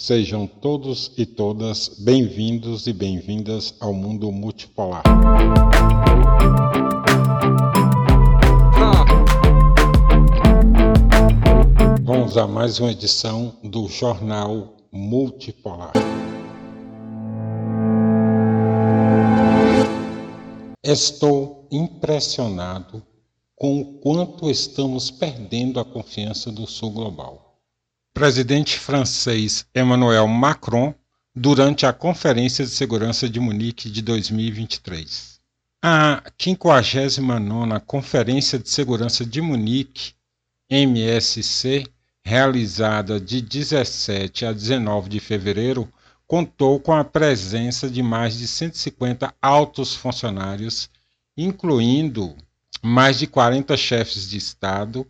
Sejam todos e todas bem-vindos e bem-vindas ao mundo multipolar. Vamos a mais uma edição do Jornal Multipolar. Estou impressionado com o quanto estamos perdendo a confiança do Sul Global. Presidente francês Emmanuel Macron durante a Conferência de Segurança de Munique de 2023. A 59ª Conferência de Segurança de Munique, MSC, realizada de 17 a 19 de fevereiro, contou com a presença de mais de 150 altos funcionários, incluindo mais de 40 chefes de Estado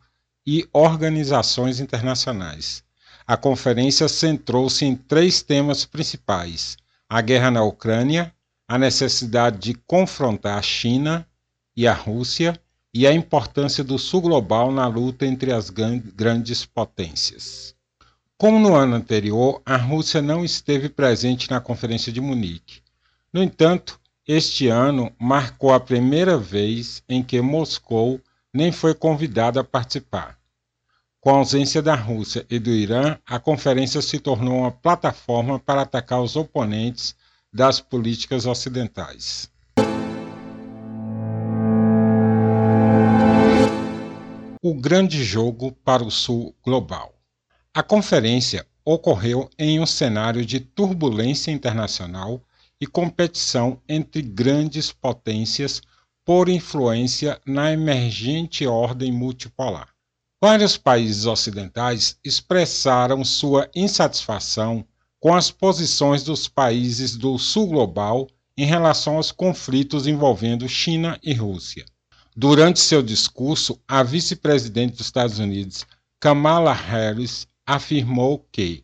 e organizações internacionais. A conferência centrou-se em três temas principais: a guerra na Ucrânia, a necessidade de confrontar a China e a Rússia e a importância do Sul global na luta entre as grandes potências. Como no ano anterior, a Rússia não esteve presente na Conferência de Munique. No entanto, este ano marcou a primeira vez em que Moscou nem foi convidada a participar. Com a ausência da Rússia e do Irã, a conferência se tornou uma plataforma para atacar os oponentes das políticas ocidentais. O grande jogo para o Sul global. A conferência ocorreu em um cenário de turbulência internacional e competição entre grandes potências por influência na emergente ordem multipolar. Vários países ocidentais expressaram sua insatisfação com as posições dos países do Sul global em relação aos conflitos envolvendo China e Rússia. Durante seu discurso, a vice-presidente dos Estados Unidos, Kamala Harris, afirmou que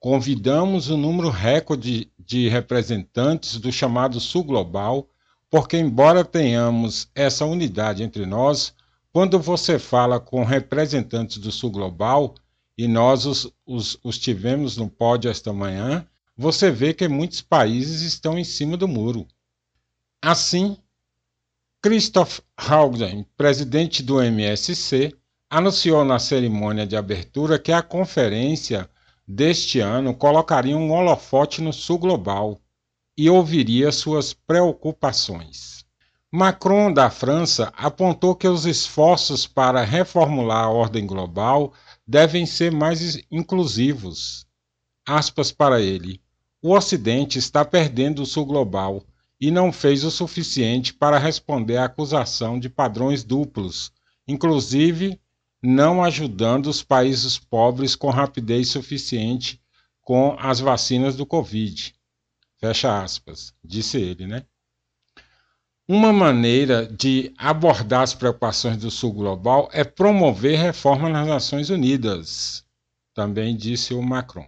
convidamos um número recorde de representantes do chamado Sul Global, porque, embora tenhamos essa unidade entre nós, quando você fala com representantes do Sul Global, e nós os, os, os tivemos no pódio esta manhã, você vê que muitos países estão em cima do muro. Assim, Christoph Haugen, presidente do MSC, anunciou na cerimônia de abertura que a conferência deste ano colocaria um holofote no sul global e ouviria suas preocupações. Macron, da França, apontou que os esforços para reformular a ordem global devem ser mais inclusivos. Aspas para ele. O Ocidente está perdendo o sul global e não fez o suficiente para responder à acusação de padrões duplos, inclusive não ajudando os países pobres com rapidez suficiente com as vacinas do Covid. Fecha aspas, disse ele, né? Uma maneira de abordar as preocupações do Sul Global é promover reforma nas Nações Unidas, também disse o Macron.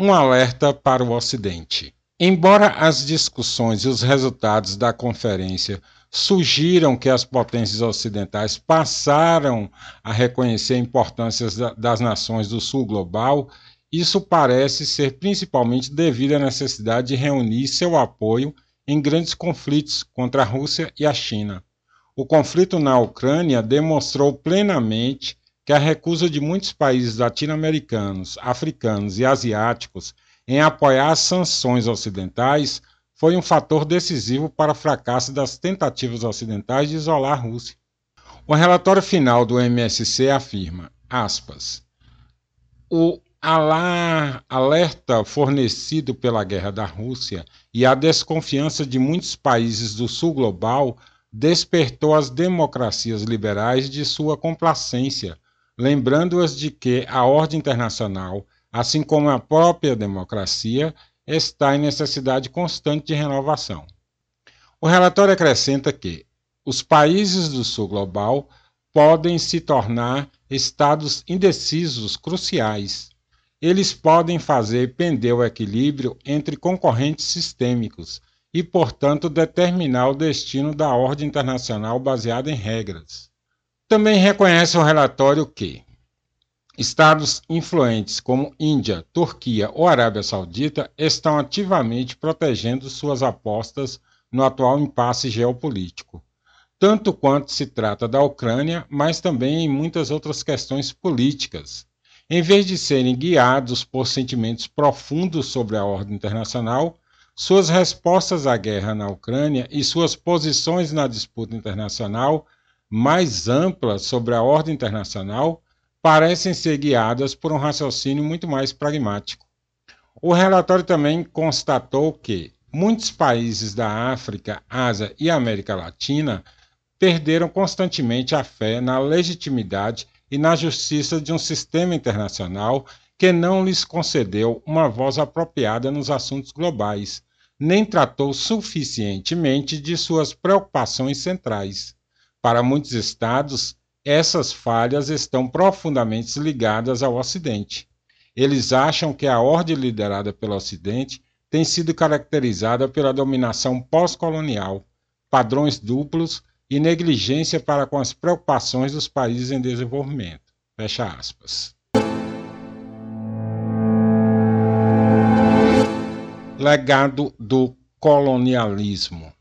Um alerta para o Ocidente. Embora as discussões e os resultados da conferência sugiram que as potências ocidentais passaram a reconhecer a importância das nações do Sul global, isso parece ser principalmente devido à necessidade de reunir seu apoio em grandes conflitos contra a Rússia e a China. O conflito na Ucrânia demonstrou plenamente que a recusa de muitos países latino-americanos, africanos e asiáticos em apoiar as sanções ocidentais foi um fator decisivo para o fracasso das tentativas ocidentais de isolar a Rússia. O relatório final do MSC afirma, aspas, o alerta fornecido pela guerra da Rússia e a desconfiança de muitos países do sul global despertou as democracias liberais de sua complacência, lembrando-as de que a ordem internacional assim como a própria democracia, está em necessidade constante de renovação. O relatório acrescenta que os países do sul global podem se tornar estados indecisos cruciais. Eles podem fazer pender o equilíbrio entre concorrentes sistêmicos e, portanto, determinar o destino da ordem internacional baseada em regras. Também reconhece o relatório que estados influentes como Índia, Turquia ou Arábia Saudita estão ativamente protegendo suas apostas no atual impasse geopolítico, tanto quanto se trata da Ucrânia, mas também em muitas outras questões políticas. Em vez de serem guiados por sentimentos profundos sobre a ordem internacional, suas respostas à guerra na Ucrânia e suas posições na disputa internacional mais amplas sobre a ordem internacional parecem ser guiadas por um raciocínio muito mais pragmático. O relatório também constatou que muitos países da África, Ásia e América Latina perderam constantemente a fé na legitimidade e na justiça de um sistema internacional que não lhes concedeu uma voz apropriada nos assuntos globais, nem tratou suficientemente de suas preocupações centrais. Para muitos estados, essas falhas estão profundamente ligadas ao Ocidente. Eles acham que a ordem liderada pelo Ocidente tem sido caracterizada pela dominação pós-colonial, padrões duplos e negligência para com as preocupações dos países em desenvolvimento. Fecha aspas. Legado do colonialismo.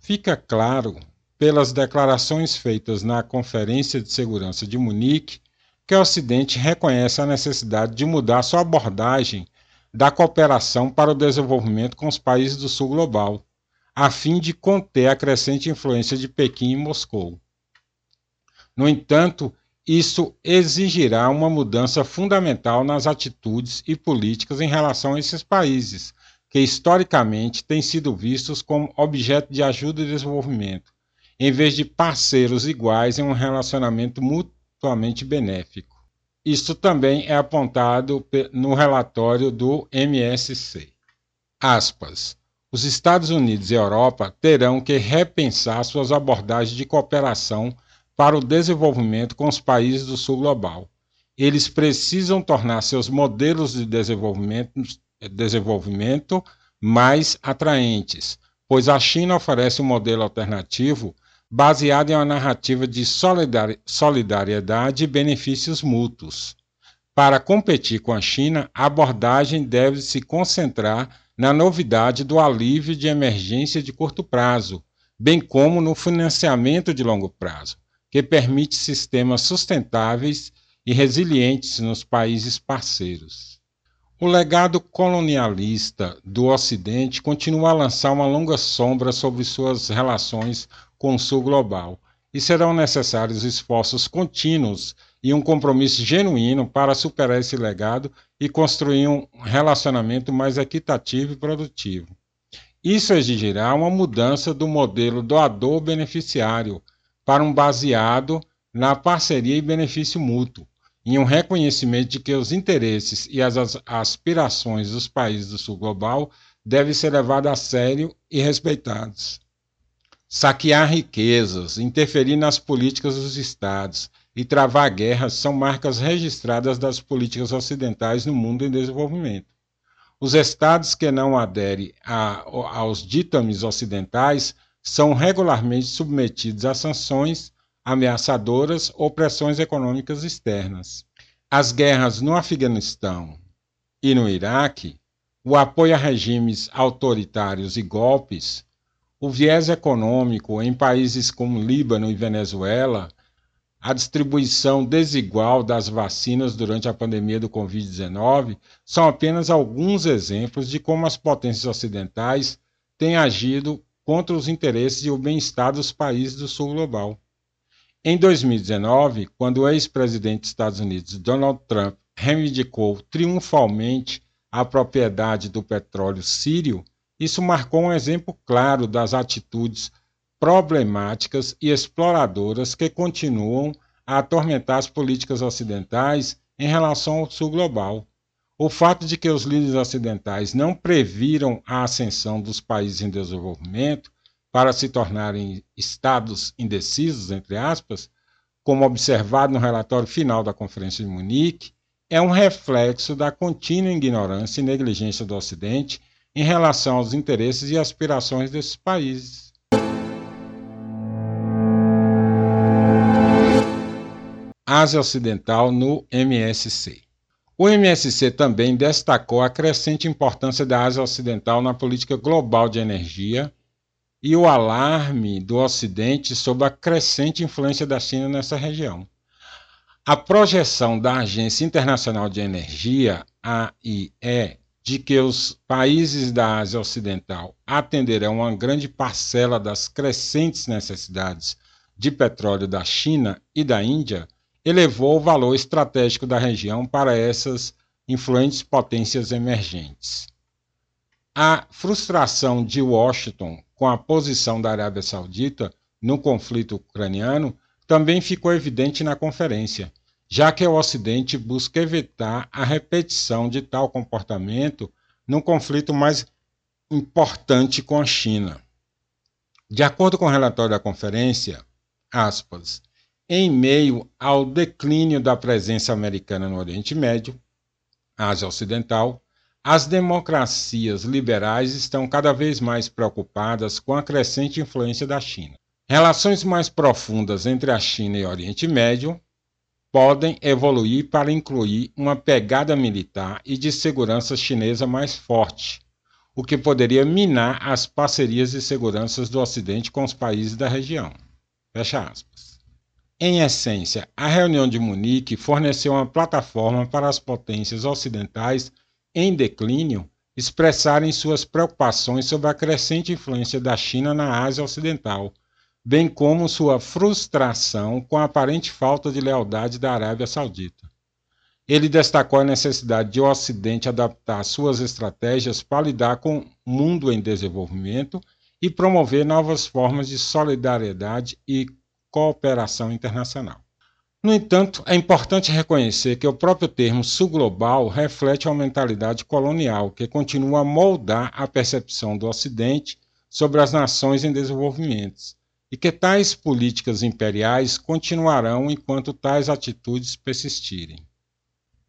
Fica claro pelas declarações feitas na Conferência de Segurança de Munique que o Ocidente reconhece a necessidade de mudar sua abordagem da cooperação para o desenvolvimento com os países do sul global, a fim de conter a crescente influência de Pequim e Moscou. No entanto, isso exigirá uma mudança fundamental nas atitudes e políticas em relação a esses países, que historicamente têm sido vistos como objeto de ajuda e desenvolvimento, em vez de parceiros iguais em um relacionamento mutuamente benéfico. Isso também é apontado no relatório do MSC. Aspas. Os Estados Unidos e Europa terão que repensar suas abordagens de cooperação para o desenvolvimento com os países do sul global. Eles precisam tornar seus modelos de desenvolvimento, desenvolvimento mais atraentes, pois a China oferece um modelo alternativo baseado em uma narrativa de solidariedade e benefícios mútuos. Para competir com a China, a abordagem deve se concentrar na novidade do alívio de emergência de curto prazo, bem como no financiamento de longo prazo, que permite sistemas sustentáveis e resilientes nos países parceiros. O legado colonialista do Ocidente continua a lançar uma longa sombra sobre suas relações com o Sul global, e serão necessários esforços contínuos e um compromisso genuíno para superar esse legado e construir um relacionamento mais equitativo e produtivo. Isso exigirá uma mudança do modelo doador-beneficiário para um baseado na parceria e benefício mútuo, em um reconhecimento de que os interesses e as aspirações dos países do Sul global devem ser levados a sério e respeitados saquear riquezas, interferir nas políticas dos estados e travar guerras são marcas registradas das políticas ocidentais no mundo em desenvolvimento. Os estados que não aderem a, aos ditames ocidentais são regularmente submetidos a sanções ameaçadoras ou pressões econômicas externas. As guerras no Afeganistão e no Iraque, o apoio a regimes autoritários e golpes, o viés econômico em países como Líbano e Venezuela, a distribuição desigual das vacinas durante a pandemia do Covid-19 são apenas alguns exemplos de como as potências ocidentais têm agido contra os interesses e o bem-estar dos países do sul global. Em 2019, quando o ex-presidente dos Estados Unidos, Donald Trump, reivindicou triunfalmente a propriedade do petróleo sírio, isso marcou um exemplo claro das atitudes problemáticas e exploradoras que continuam a atormentar as políticas ocidentais em relação ao sul global. O fato de que os líderes ocidentais não previram a ascensão dos países em desenvolvimento para se tornarem estados indecisos, entre aspas, como observado no relatório final da Conferência de Munique, é um reflexo da contínua ignorância e negligência do Ocidente em relação aos interesses e aspirações desses países. Ásia Ocidental no MSC. O MSC também destacou a crescente importância da Ásia Ocidental na política global de energia e o alarme do Ocidente sobre a crescente influência da China nessa região. A projeção da Agência Internacional de Energia, AIE, de que os países da Ásia Ocidental atenderão uma grande parcela das crescentes necessidades de petróleo da China e da Índia elevou o valor estratégico da região para essas influentes potências emergentes. A frustração de Washington com a posição da Arábia Saudita no conflito ucraniano também ficou evidente na conferência, já que o Ocidente busca evitar a repetição de tal comportamento num conflito mais importante com a China. De acordo com o relatório da conferência, aspas, em meio ao declínio da presença americana no Oriente Médio, Ásia Ocidental, as democracias liberais estão cada vez mais preocupadas com a crescente influência da China. Relações mais profundas entre a China e o Oriente Médio podem evoluir para incluir uma pegada militar e de segurança chinesa mais forte, o que poderia minar as parcerias de segurança do Ocidente com os países da região. Fecha aspas. Em essência, a reunião de Munique forneceu uma plataforma para as potências ocidentais em declínio expressarem suas preocupações sobre a crescente influência da China na Ásia Ocidental, bem como sua frustração com a aparente falta de lealdade da Arábia Saudita. Ele destacou a necessidade de o Ocidente adaptar suas estratégias para lidar com o mundo em desenvolvimento e promover novas formas de solidariedade e cooperação internacional. No entanto, é importante reconhecer que o próprio termo sul global reflete uma mentalidade colonial que continua a moldar a percepção do Ocidente sobre as nações em desenvolvimento e que tais políticas imperiais continuarão enquanto tais atitudes persistirem.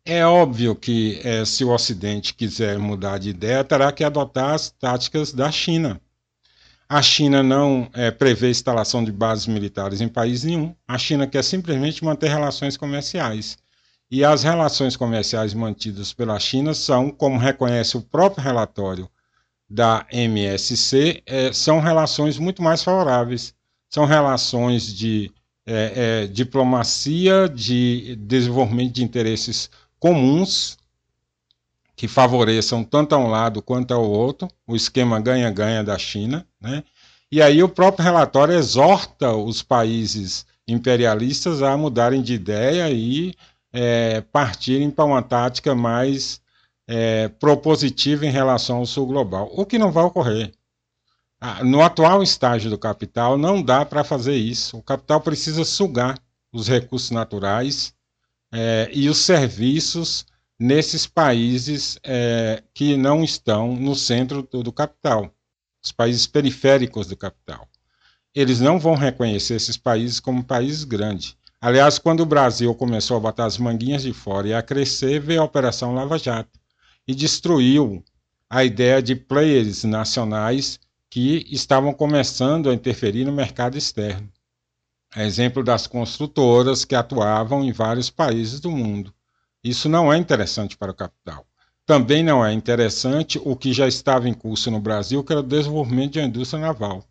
É óbvio que, eh, se o Ocidente quiser mudar de ideia, terá que adotar as táticas da China, a China não é, prevê instalação de bases militares em país nenhum. A China quer simplesmente manter relações comerciais. E as relações comerciais mantidas pela China são, como reconhece o próprio relatório da MSC, é, são relações muito mais favoráveis. São relações de é, é, diplomacia, de desenvolvimento de interesses comuns que favoreçam tanto a um lado quanto ao outro, o esquema ganha-ganha da China. Né? E aí o próprio relatório exorta os países imperialistas a mudarem de ideia e é, partirem para uma tática mais é, propositiva em relação ao sul global, o que não vai ocorrer. Ah, no atual estágio do capital, não dá para fazer isso. O capital precisa sugar os recursos naturais é, e os serviços nesses países é, que não estão no centro do, do, capital, os países periféricos do capital. Eles não vão reconhecer esses países como países grandes. Aliás, quando o Brasil começou a botar as manguinhas de fora e a crescer, veio a Operação Lava Jato e destruiu a ideia de players nacionais que estavam começando a interferir no mercado externo. A exemplo das construtoras que atuavam em vários países do mundo. Isso não é interessante para o capital. Também não é interessante o que já estava em curso no Brasil, que era o desenvolvimento de uma indústria naval.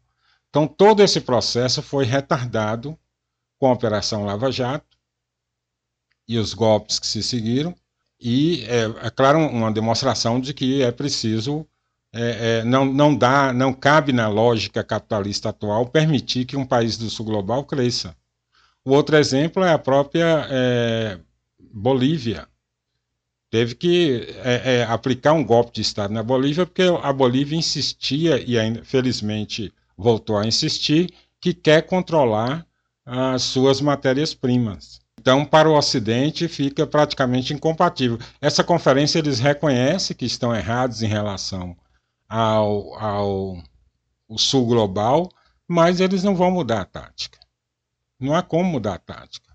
Então, todo esse processo foi retardado com a Operação Lava Jato e os golpes que se seguiram, e é, é claro uma demonstração de que é preciso é, é, não, não dá, não cabe na lógica capitalista atual permitir que um país do sul global cresça. O outro exemplo é a própria é, Bolívia teve que é, é, aplicar um golpe de Estado na Bolívia, porque a Bolívia insistia, e ainda, felizmente voltou a insistir, que quer controlar as suas matérias-primas. Então, para o Ocidente, fica praticamente incompatível. Essa conferência eles reconhecem que estão errados em relação ao, ao, Sul global, mas eles não vão mudar a tática. Não há como mudar a tática.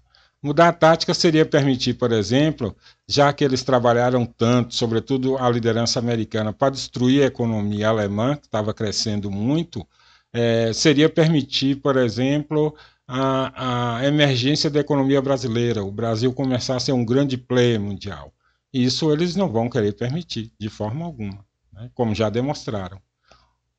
Mudar a tática seria permitir, por exemplo, já que eles trabalharam tanto, sobretudo a liderança americana, para destruir a economia alemã, que estava crescendo muito, é, seria permitir, por exemplo, a, a emergência da economia brasileira, o Brasil começar a ser um grande player mundial. Isso eles não vão querer permitir, de forma alguma, né? como já demonstraram.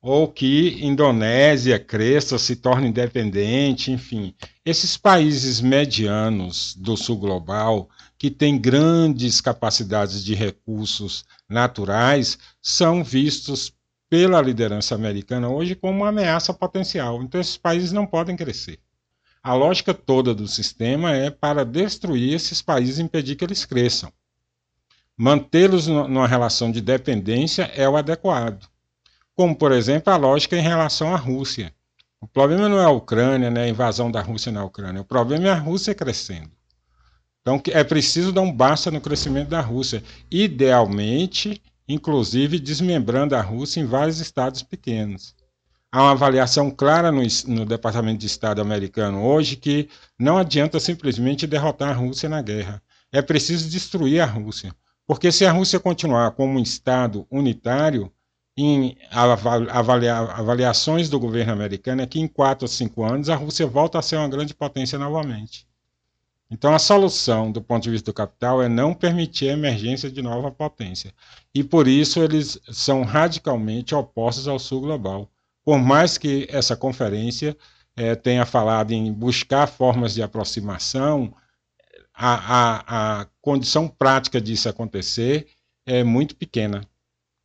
Ou que Indonésia cresça, se torne independente, enfim. Esses países medianos do sul global, que têm grandes capacidades de recursos naturais, são vistos pela liderança americana hoje como uma ameaça potencial. Então, esses países não podem crescer. A lógica toda do sistema é para destruir esses países e impedir que eles cresçam. Mantê-los numa relação de dependência é o adequado. Como, por exemplo, a lógica em relação à Rússia. O problema não é a Ucrânia, né, a invasão da Rússia na Ucrânia. O problema é a Rússia crescendo. Então é preciso dar um basta no crescimento da Rússia. Idealmente, inclusive desmembrando a Rússia em vários estados pequenos há uma avaliação clara no, no, Departamento de Estado americano hoje que não adianta simplesmente derrotar a Rússia na guerra. É preciso destruir a Rússia. Porque se a Rússia continuar como um Estado unitário, em avalia, avaliações do governo americano é que em quatro ou cinco anos a Rússia volta a ser uma grande potência novamente. Então a solução do ponto de vista do capital é não permitir a emergência de nova potência. E por isso eles são radicalmente opostos ao sul global por mais que essa conferência é, tenha falado em buscar formas de aproximação, a, a, a condição prática disso acontecer é muito pequena.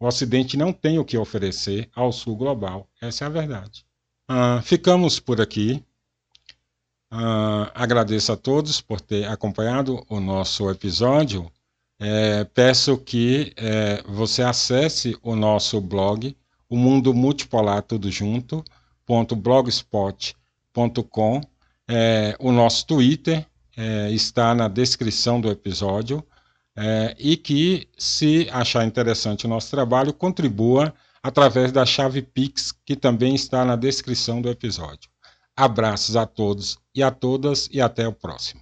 O Ocidente não tem o que oferecer ao Sul global. Essa é a verdade. Uh, ficamos por aqui. Uh, agradeço a todos por ter acompanhado o nosso episódio. É, peço que é, você acesse o nosso blog o mundo multipolar tudo junto, blogspot.com. É, o nosso Twitter é, está na descrição do episódio é, e que, se achar interessante o nosso trabalho, contribua através da chave Pix, que também está na descrição do episódio. Abraços a todos e a todas e até o próximo.